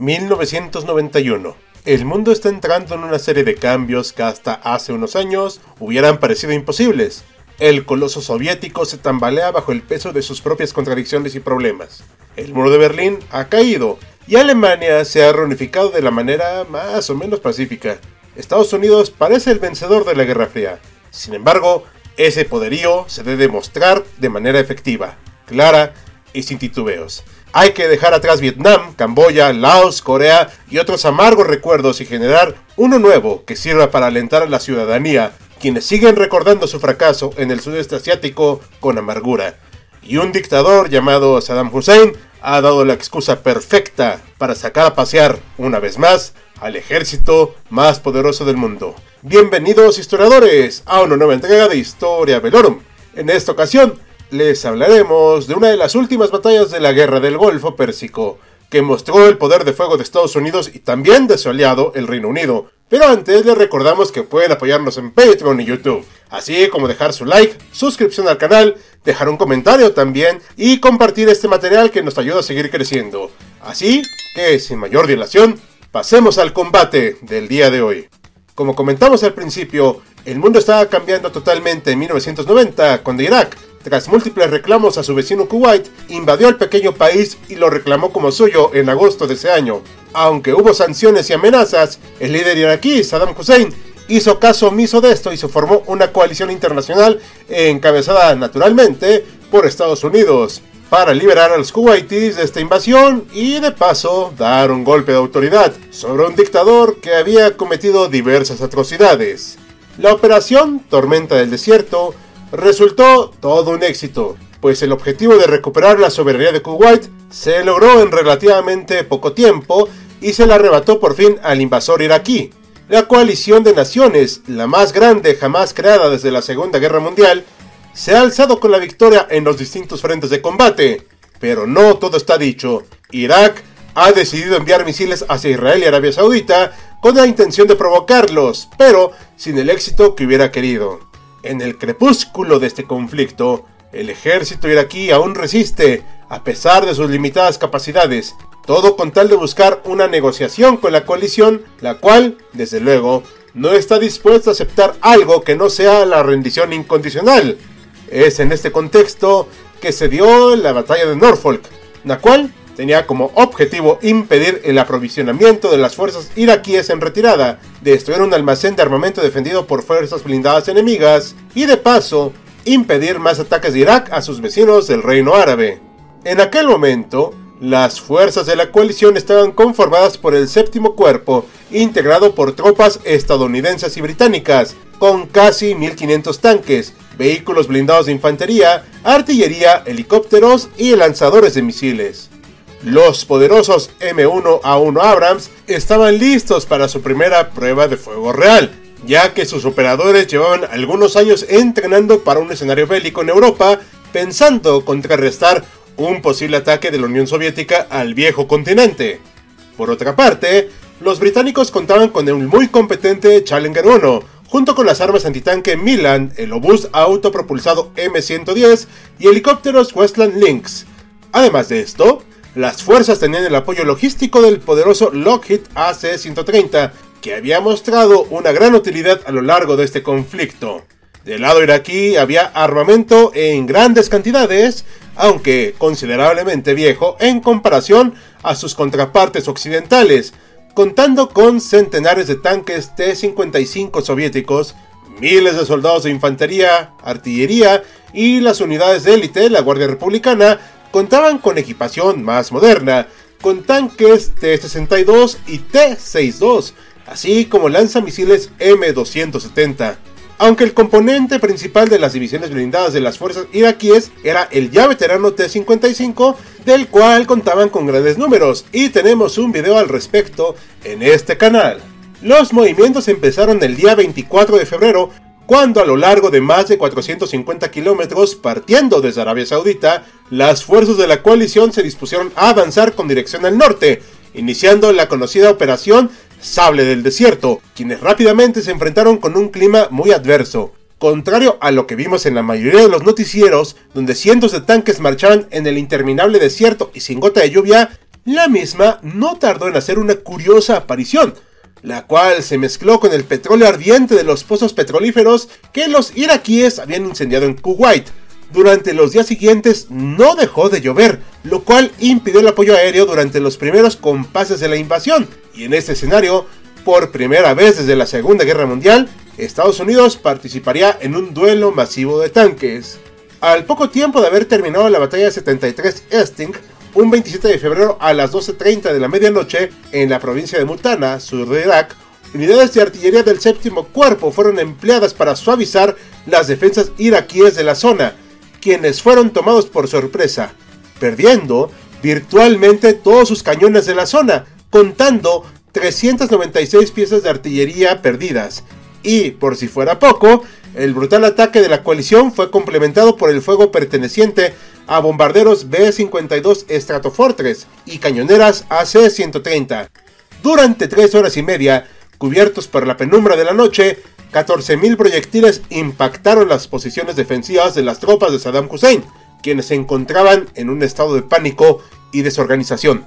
...1991... El mundo está entrando en una serie de cambios que hasta hace unos años hubieran parecido imposibles. El coloso soviético se tambalea bajo el peso de sus propias contradicciones y problemas. El muro de Berlín ha caído y Alemania se ha reunificado de la manera más o menos pacífica. Estados Unidos parece el vencedor de la Guerra Fría. Sin embargo, ese poderío se debe demostrar de manera efectiva, clara y sin titubeos. Hay que dejar atrás Vietnam, Camboya, Laos, Corea y otros amargos recuerdos y generar uno nuevo que sirva para alentar a la ciudadanía, quienes siguen recordando su fracaso en el sudeste asiático con amargura. Y un dictador llamado Saddam Hussein ha dado la excusa perfecta para sacar a pasear, una vez más, al ejército más poderoso del mundo. Bienvenidos historiadores a una nueva entrega de Historia Velorum. En esta ocasión les hablaremos de una de las últimas batallas de la Guerra del Golfo Pérsico, que mostró el poder de fuego de Estados Unidos y también de su aliado, el Reino Unido. Pero antes les recordamos que pueden apoyarnos en Patreon y YouTube, así como dejar su like, suscripción al canal, dejar un comentario también y compartir este material que nos ayuda a seguir creciendo. Así que, sin mayor dilación, pasemos al combate del día de hoy. Como comentamos al principio, el mundo estaba cambiando totalmente en 1990, cuando Irak tras múltiples reclamos a su vecino Kuwait, invadió el pequeño país y lo reclamó como suyo en agosto de ese año. Aunque hubo sanciones y amenazas, el líder iraquí, Saddam Hussein, hizo caso omiso de esto y se formó una coalición internacional encabezada naturalmente por Estados Unidos para liberar a los kuwaitis de esta invasión y de paso dar un golpe de autoridad sobre un dictador que había cometido diversas atrocidades. La operación Tormenta del Desierto resultó todo un éxito, pues el objetivo de recuperar la soberanía de Kuwait se logró en relativamente poco tiempo y se la arrebató por fin al invasor iraquí. La coalición de naciones, la más grande jamás creada desde la Segunda Guerra Mundial, se ha alzado con la victoria en los distintos frentes de combate. Pero no todo está dicho. Irak ha decidido enviar misiles hacia Israel y Arabia Saudita con la intención de provocarlos, pero sin el éxito que hubiera querido. En el crepúsculo de este conflicto, el ejército iraquí aún resiste, a pesar de sus limitadas capacidades, todo con tal de buscar una negociación con la coalición, la cual, desde luego, no está dispuesta a aceptar algo que no sea la rendición incondicional. Es en este contexto que se dio la batalla de Norfolk, la cual tenía como objetivo impedir el aprovisionamiento de las fuerzas iraquíes en retirada, destruir un almacén de armamento defendido por fuerzas blindadas enemigas y de paso impedir más ataques de Irak a sus vecinos del Reino Árabe. En aquel momento, las fuerzas de la coalición estaban conformadas por el séptimo cuerpo, integrado por tropas estadounidenses y británicas, con casi 1500 tanques, vehículos blindados de infantería, artillería, helicópteros y lanzadores de misiles. Los poderosos M1A1 Abrams estaban listos para su primera prueba de fuego real, ya que sus operadores llevaban algunos años entrenando para un escenario bélico en Europa, pensando contrarrestar un posible ataque de la Unión Soviética al viejo continente. Por otra parte, los británicos contaban con el muy competente Challenger 1, junto con las armas antitanque Milan, el obús autopropulsado M110 y helicópteros Westland Lynx. Además de esto, las fuerzas tenían el apoyo logístico del poderoso Lockheed AC-130, que había mostrado una gran utilidad a lo largo de este conflicto. Del lado iraquí había armamento en grandes cantidades, aunque considerablemente viejo en comparación a sus contrapartes occidentales, contando con centenares de tanques T-55 soviéticos, miles de soldados de infantería, artillería y las unidades de élite la Guardia Republicana contaban con equipación más moderna, con tanques T-62 y T-62, así como lanzamisiles M270. Aunque el componente principal de las divisiones blindadas de las fuerzas iraquíes era el ya veterano T-55, del cual contaban con grandes números, y tenemos un video al respecto en este canal. Los movimientos empezaron el día 24 de febrero, cuando a lo largo de más de 450 kilómetros, partiendo desde Arabia Saudita, las fuerzas de la coalición se dispusieron a avanzar con dirección al norte, iniciando la conocida operación Sable del Desierto, quienes rápidamente se enfrentaron con un clima muy adverso. Contrario a lo que vimos en la mayoría de los noticieros, donde cientos de tanques marchaban en el interminable desierto y sin gota de lluvia, la misma no tardó en hacer una curiosa aparición, la cual se mezcló con el petróleo ardiente de los pozos petrolíferos que los iraquíes habían incendiado en Kuwait. Durante los días siguientes no dejó de llover, lo cual impidió el apoyo aéreo durante los primeros compases de la invasión, y en este escenario, por primera vez desde la Segunda Guerra Mundial, Estados Unidos participaría en un duelo masivo de tanques. Al poco tiempo de haber terminado la batalla de 73 Esting, un 27 de febrero a las 12.30 de la medianoche, en la provincia de Mutana, sur de Irak, unidades de artillería del séptimo cuerpo fueron empleadas para suavizar las defensas iraquíes de la zona, quienes fueron tomados por sorpresa, perdiendo virtualmente todos sus cañones de la zona, contando 396 piezas de artillería perdidas. Y, por si fuera poco, el brutal ataque de la coalición fue complementado por el fuego perteneciente a bombarderos B-52 Stratofortress y cañoneras AC-130. Durante tres horas y media, cubiertos por la penumbra de la noche, 14.000 proyectiles impactaron las posiciones defensivas de las tropas de Saddam Hussein, quienes se encontraban en un estado de pánico y desorganización.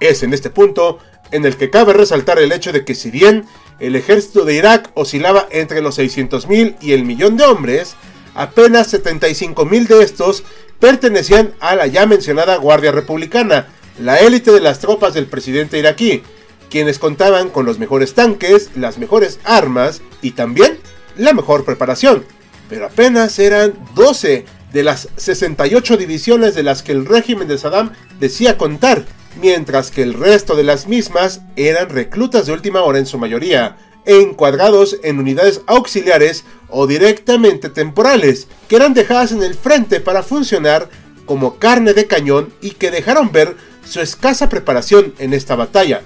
Es en este punto en el que cabe resaltar el hecho de que si bien el ejército de Irak oscilaba entre los 600.000 y el millón de hombres, apenas 75.000 de estos pertenecían a la ya mencionada Guardia Republicana, la élite de las tropas del presidente iraquí, quienes contaban con los mejores tanques, las mejores armas y también la mejor preparación. Pero apenas eran 12 de las 68 divisiones de las que el régimen de Saddam decía contar, mientras que el resto de las mismas eran reclutas de última hora en su mayoría, encuadrados en unidades auxiliares o directamente temporales, que eran dejadas en el frente para funcionar como carne de cañón y que dejaron ver su escasa preparación en esta batalla.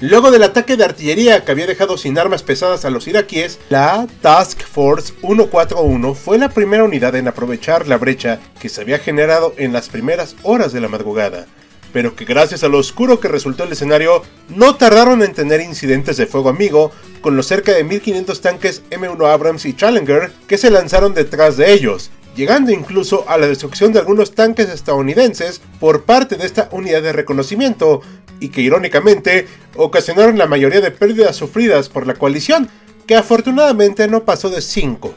Luego del ataque de artillería que había dejado sin armas pesadas a los iraquíes, la Task Force 141 fue la primera unidad en aprovechar la brecha que se había generado en las primeras horas de la madrugada, pero que gracias a lo oscuro que resultó el escenario, no tardaron en tener incidentes de fuego amigo con los cerca de 1500 tanques M1 Abrams y Challenger que se lanzaron detrás de ellos, llegando incluso a la destrucción de algunos tanques estadounidenses por parte de esta unidad de reconocimiento, y que irónicamente ocasionaron la mayoría de pérdidas sufridas por la coalición, que afortunadamente no pasó de 5.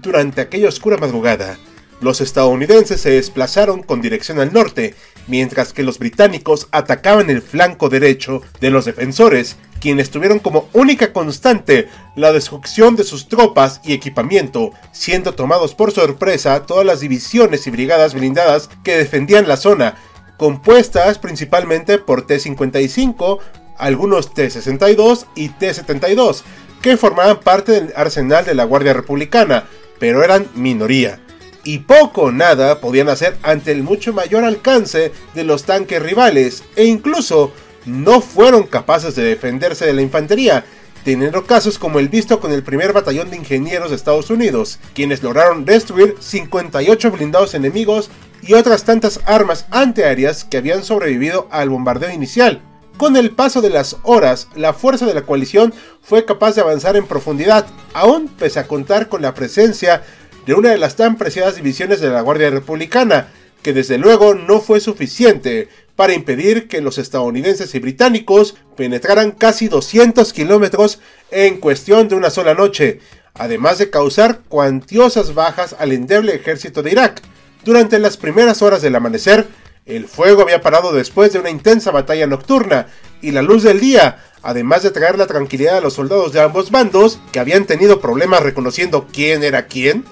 Durante aquella oscura madrugada, los estadounidenses se desplazaron con dirección al norte, mientras que los británicos atacaban el flanco derecho de los defensores, quienes tuvieron como única constante la destrucción de sus tropas y equipamiento, siendo tomados por sorpresa todas las divisiones y brigadas blindadas que defendían la zona, compuestas principalmente por T-55, algunos T-62 y T-72, que formaban parte del arsenal de la Guardia Republicana, pero eran minoría. Y poco o nada podían hacer ante el mucho mayor alcance de los tanques rivales, e incluso no fueron capaces de defenderse de la infantería, teniendo casos como el visto con el primer batallón de ingenieros de Estados Unidos, quienes lograron destruir 58 blindados enemigos y otras tantas armas antiaéreas que habían sobrevivido al bombardeo inicial. Con el paso de las horas, la fuerza de la coalición fue capaz de avanzar en profundidad, aún pese a contar con la presencia de una de las tan preciadas divisiones de la Guardia Republicana, que desde luego no fue suficiente para impedir que los estadounidenses y británicos penetraran casi 200 kilómetros en cuestión de una sola noche, además de causar cuantiosas bajas al endeble ejército de Irak. Durante las primeras horas del amanecer, el fuego había parado después de una intensa batalla nocturna y la luz del día además de traer la tranquilidad a los soldados de ambos bandos, que habían tenido problemas reconociendo quién era quién,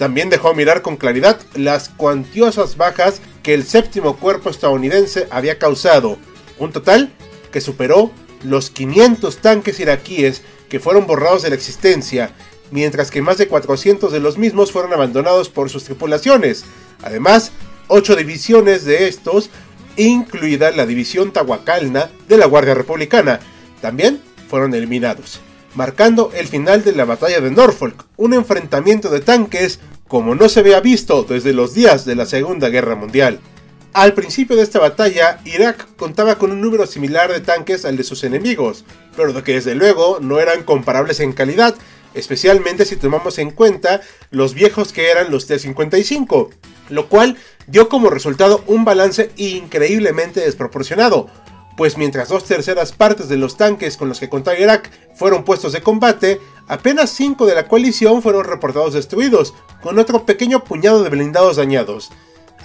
también dejó mirar con claridad las cuantiosas bajas que el séptimo cuerpo estadounidense había causado, un total que superó los 500 tanques iraquíes que fueron borrados de la existencia, mientras que más de 400 de los mismos fueron abandonados por sus tripulaciones. Además, 8 divisiones de estos, incluida la división Tahuacalna de la Guardia Republicana, también fueron eliminados marcando el final de la batalla de Norfolk, un enfrentamiento de tanques como no se había visto desde los días de la Segunda Guerra Mundial. Al principio de esta batalla, Irak contaba con un número similar de tanques al de sus enemigos, pero que desde luego no eran comparables en calidad, especialmente si tomamos en cuenta los viejos que eran los T-55, lo cual dio como resultado un balance increíblemente desproporcionado, pues mientras dos terceras partes de los tanques con los que contaba Irak fueron puestos de combate, apenas cinco de la coalición fueron reportados destruidos, con otro pequeño puñado de blindados dañados.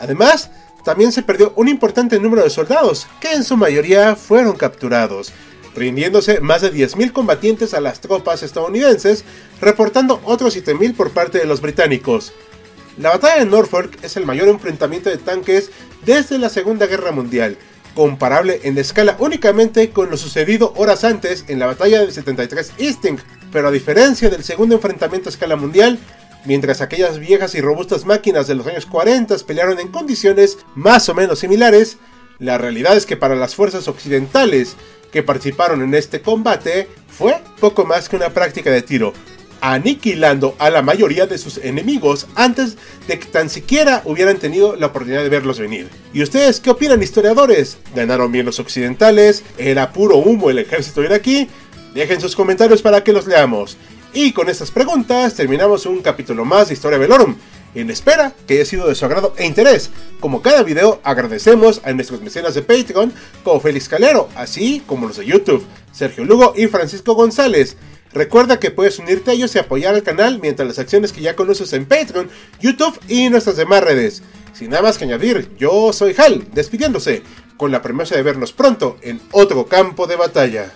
Además, también se perdió un importante número de soldados, que en su mayoría fueron capturados, rindiéndose más de 10.000 combatientes a las tropas estadounidenses, reportando otros 7.000 por parte de los británicos. La batalla de Norfolk es el mayor enfrentamiento de tanques desde la Segunda Guerra Mundial, comparable en escala únicamente con lo sucedido horas antes en la batalla del 73 Easting, pero a diferencia del segundo enfrentamiento a escala mundial, mientras aquellas viejas y robustas máquinas de los años 40 pelearon en condiciones más o menos similares, la realidad es que para las fuerzas occidentales que participaron en este combate fue poco más que una práctica de tiro, aniquilando a la mayoría de sus enemigos antes de que tan siquiera hubieran tenido la oportunidad de verlos venir. ¿Y ustedes qué opinan historiadores? ¿Ganaron bien los occidentales? ¿Era puro humo el ejército iraquí? Dejen sus comentarios para que los leamos. Y con estas preguntas terminamos un capítulo más de Historia Velorum. En espera que haya sido de su agrado e interés. Como cada video, agradecemos a nuestros mecenas de Patreon, como Félix Calero, así como los de YouTube, Sergio Lugo y Francisco González. Recuerda que puedes unirte a ellos y apoyar al canal mientras las acciones que ya conoces en Patreon, YouTube y nuestras demás redes. Sin nada más que añadir, yo soy Hal, despidiéndose, con la promesa de vernos pronto en otro campo de batalla.